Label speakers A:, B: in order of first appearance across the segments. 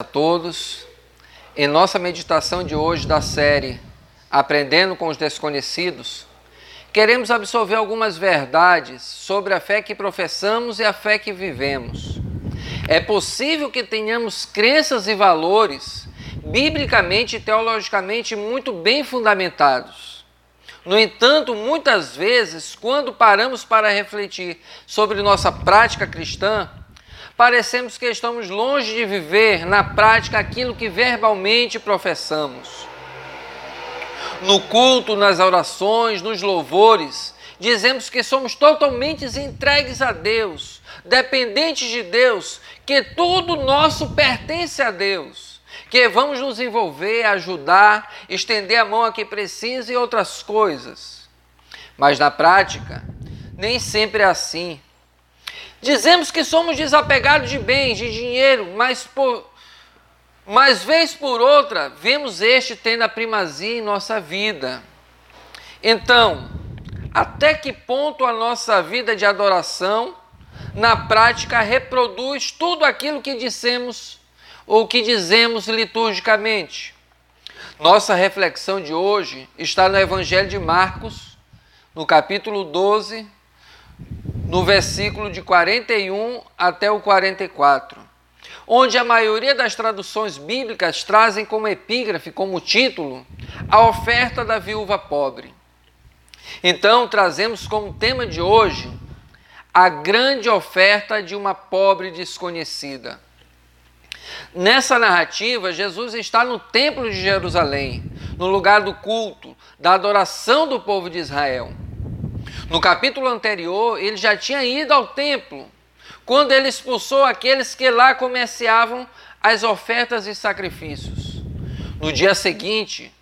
A: a todos. Em nossa meditação de hoje da série Aprendendo com os Desconhecidos, queremos absorver algumas verdades sobre a fé que professamos e a fé que vivemos. É possível que tenhamos crenças e valores biblicamente e teologicamente muito bem fundamentados. No entanto, muitas vezes, quando paramos para refletir sobre nossa prática cristã, parecemos que estamos longe de viver na prática aquilo que verbalmente professamos. No culto, nas orações, nos louvores, dizemos que somos totalmente entregues a Deus, dependentes de Deus, que tudo nosso pertence a Deus, que vamos nos envolver, ajudar, estender a mão a quem precisa e outras coisas. Mas na prática, nem sempre é assim. Dizemos que somos desapegados de bens, de dinheiro, mas por mas vez por outra vemos este tendo a primazia em nossa vida. Então, até que ponto a nossa vida de adoração na prática reproduz tudo aquilo que dissemos ou que dizemos liturgicamente? Nossa reflexão de hoje está no Evangelho de Marcos, no capítulo 12, no versículo de 41 até o 44, onde a maioria das traduções bíblicas trazem como epígrafe, como título, a oferta da viúva pobre. Então, trazemos como tema de hoje a grande oferta de uma pobre desconhecida. Nessa narrativa, Jesus está no Templo de Jerusalém, no lugar do culto, da adoração do povo de Israel. No capítulo anterior, ele já tinha ido ao templo, quando ele expulsou aqueles que lá comerciavam as ofertas e sacrifícios. No dia seguinte,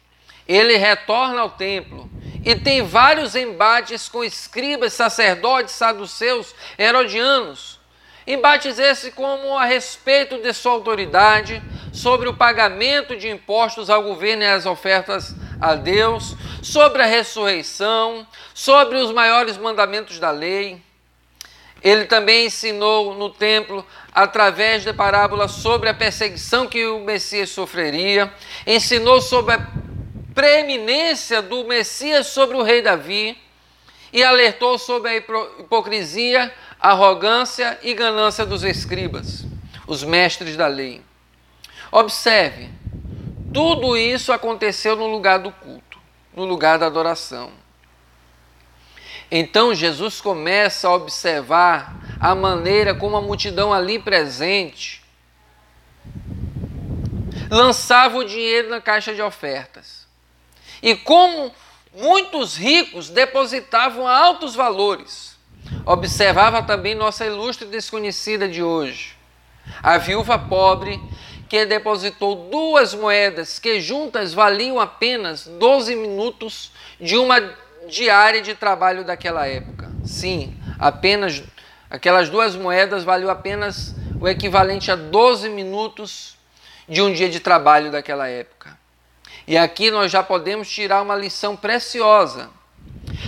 A: ele retorna ao templo e tem vários embates com escribas, sacerdotes, saduceus, herodianos. Embates esse como a respeito de sua autoridade, sobre o pagamento de impostos ao governo e as ofertas a Deus, sobre a ressurreição, sobre os maiores mandamentos da lei. Ele também ensinou no templo, através de parábolas, sobre a perseguição que o Messias sofreria, ensinou sobre a preeminência do Messias sobre o rei Davi e alertou sobre a hipocrisia, arrogância e ganância dos escribas, os mestres da lei. Observe, tudo isso aconteceu no lugar do culto, no lugar da adoração. Então Jesus começa a observar a maneira como a multidão ali presente lançava o dinheiro na caixa de ofertas. E como muitos ricos depositavam altos valores. Observava também nossa ilustre desconhecida de hoje, a viúva pobre que depositou duas moedas que juntas valiam apenas 12 minutos de uma diária de trabalho daquela época. Sim, apenas aquelas duas moedas valiam apenas o equivalente a 12 minutos de um dia de trabalho daquela época. E aqui nós já podemos tirar uma lição preciosa.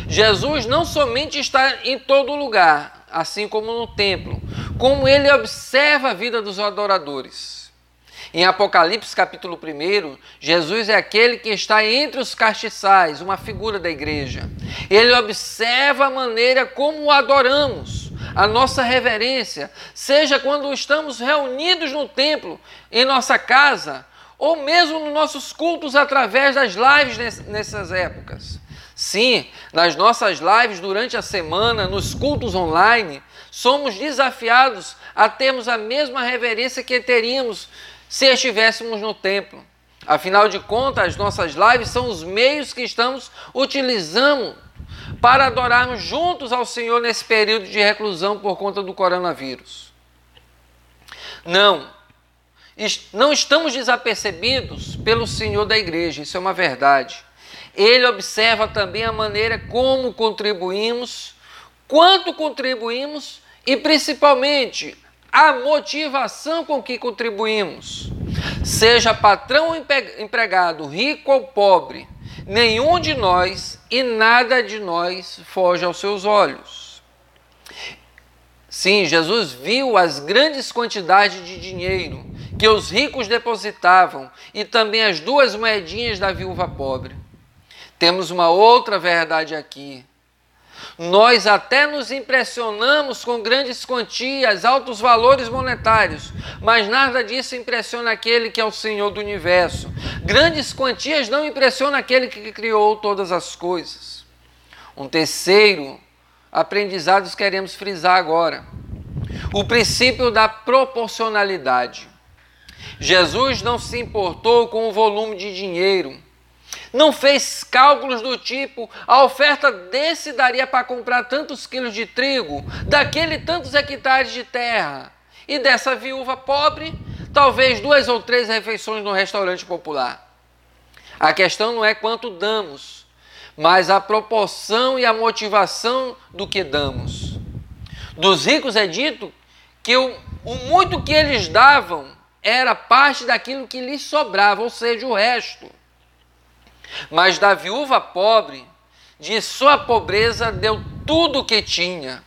A: Jesus não somente está em todo lugar, assim como no templo, como ele observa a vida dos adoradores. Em Apocalipse capítulo 1, Jesus é aquele que está entre os castiçais, uma figura da igreja. Ele observa a maneira como o adoramos, a nossa reverência, seja quando estamos reunidos no templo, em nossa casa, ou mesmo nos nossos cultos através das lives nessas épocas. Sim, nas nossas lives durante a semana, nos cultos online, somos desafiados a termos a mesma reverência que teríamos se estivéssemos no templo. Afinal de contas, as nossas lives são os meios que estamos utilizando para adorarmos juntos ao Senhor nesse período de reclusão por conta do coronavírus. Não, não estamos desapercebidos pelo Senhor da igreja, isso é uma verdade. Ele observa também a maneira como contribuímos, quanto contribuímos e principalmente a motivação com que contribuímos. Seja patrão ou empregado, rico ou pobre, nenhum de nós e nada de nós foge aos seus olhos. Sim, Jesus viu as grandes quantidades de dinheiro que os ricos depositavam e também as duas moedinhas da viúva pobre. Temos uma outra verdade aqui. Nós até nos impressionamos com grandes quantias, altos valores monetários, mas nada disso impressiona aquele que é o Senhor do universo. Grandes quantias não impressionam aquele que criou todas as coisas. Um terceiro aprendizado queremos frisar agora. O princípio da proporcionalidade. Jesus não se importou com o volume de dinheiro não fez cálculos do tipo: a oferta desse daria para comprar tantos quilos de trigo, daquele tantos hectares de terra, e dessa viúva pobre, talvez duas ou três refeições no restaurante popular. A questão não é quanto damos, mas a proporção e a motivação do que damos. Dos ricos é dito que o, o muito que eles davam era parte daquilo que lhes sobrava, ou seja, o resto. Mas da viúva pobre, de sua pobreza, deu tudo o que tinha.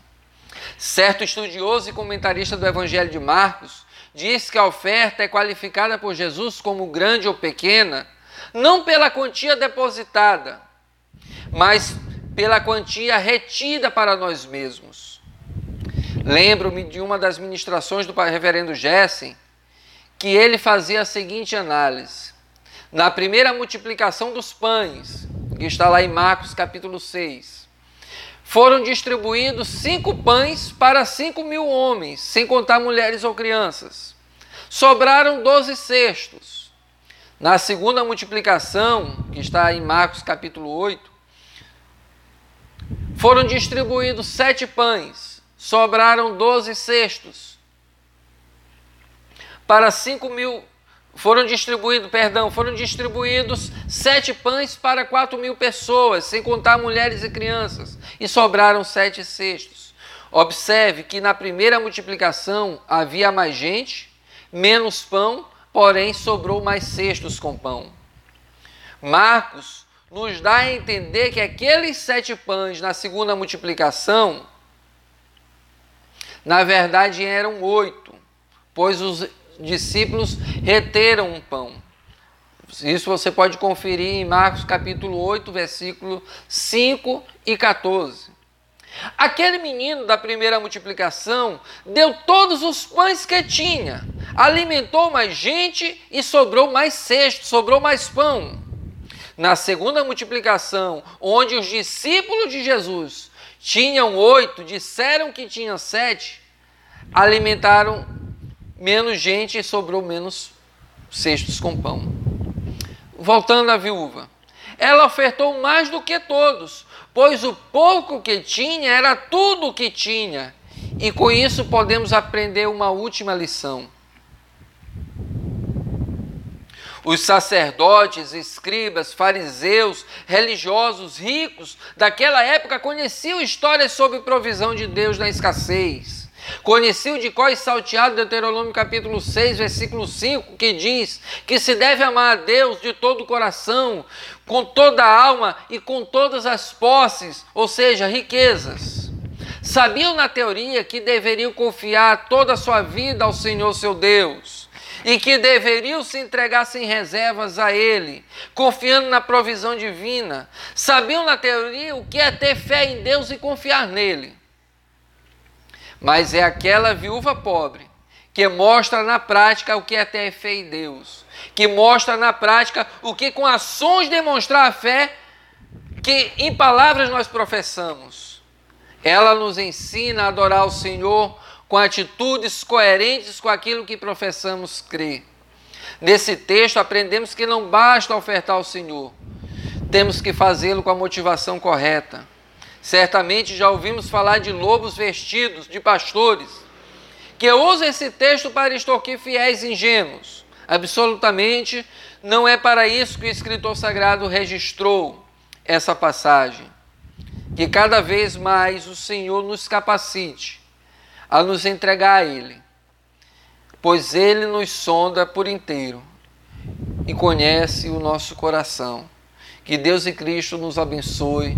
A: Certo estudioso e comentarista do Evangelho de Marcos diz que a oferta é qualificada por Jesus como grande ou pequena, não pela quantia depositada, mas pela quantia retida para nós mesmos. Lembro-me de uma das ministrações do reverendo Jessen, que ele fazia a seguinte análise: na primeira multiplicação dos pães, que está lá em Marcos capítulo 6, foram distribuídos cinco pães para cinco mil homens, sem contar mulheres ou crianças. Sobraram doze cestos. Na segunda multiplicação, que está em Marcos capítulo 8, foram distribuídos sete pães, sobraram doze cestos para cinco mil foram distribuídos, perdão, foram distribuídos sete pães para quatro mil pessoas, sem contar mulheres e crianças, e sobraram sete cestos. Observe que na primeira multiplicação havia mais gente, menos pão, porém sobrou mais cestos com pão. Marcos nos dá a entender que aqueles sete pães na segunda multiplicação, na verdade eram oito, pois os discípulos reteram um pão. Isso você pode conferir em Marcos capítulo 8, versículo 5 e 14. Aquele menino da primeira multiplicação deu todos os pães que tinha, alimentou mais gente e sobrou mais cesto, sobrou mais pão. Na segunda multiplicação, onde os discípulos de Jesus tinham oito, disseram que tinham sete, alimentaram menos gente e sobrou menos cestos com pão. Voltando à viúva. Ela ofertou mais do que todos, pois o pouco que tinha era tudo o que tinha. E com isso podemos aprender uma última lição. Os sacerdotes, escribas, fariseus, religiosos, ricos daquela época conheciam histórias sobre provisão de Deus na escassez Conheci o de cós salteado, Deuteronômio capítulo 6, versículo 5, que diz que se deve amar a Deus de todo o coração, com toda a alma e com todas as posses, ou seja, riquezas. Sabiam na teoria que deveriam confiar toda a sua vida ao Senhor seu Deus e que deveriam se entregar sem reservas a Ele, confiando na provisão divina. Sabiam na teoria o que é ter fé em Deus e confiar nele mas é aquela viúva pobre que mostra na prática o que é ter fé em Deus, que mostra na prática o que com ações demonstrar a fé que em palavras nós professamos. Ela nos ensina a adorar o Senhor com atitudes coerentes com aquilo que professamos crer. Nesse texto aprendemos que não basta ofertar ao Senhor, temos que fazê-lo com a motivação correta. Certamente já ouvimos falar de lobos vestidos de pastores, que usam esse texto para extorquir fiéis ingênuos. Absolutamente não é para isso que o escritor sagrado registrou essa passagem. Que cada vez mais o Senhor nos capacite a nos entregar a Ele, pois Ele nos sonda por inteiro e conhece o nosso coração. Que Deus e Cristo nos abençoe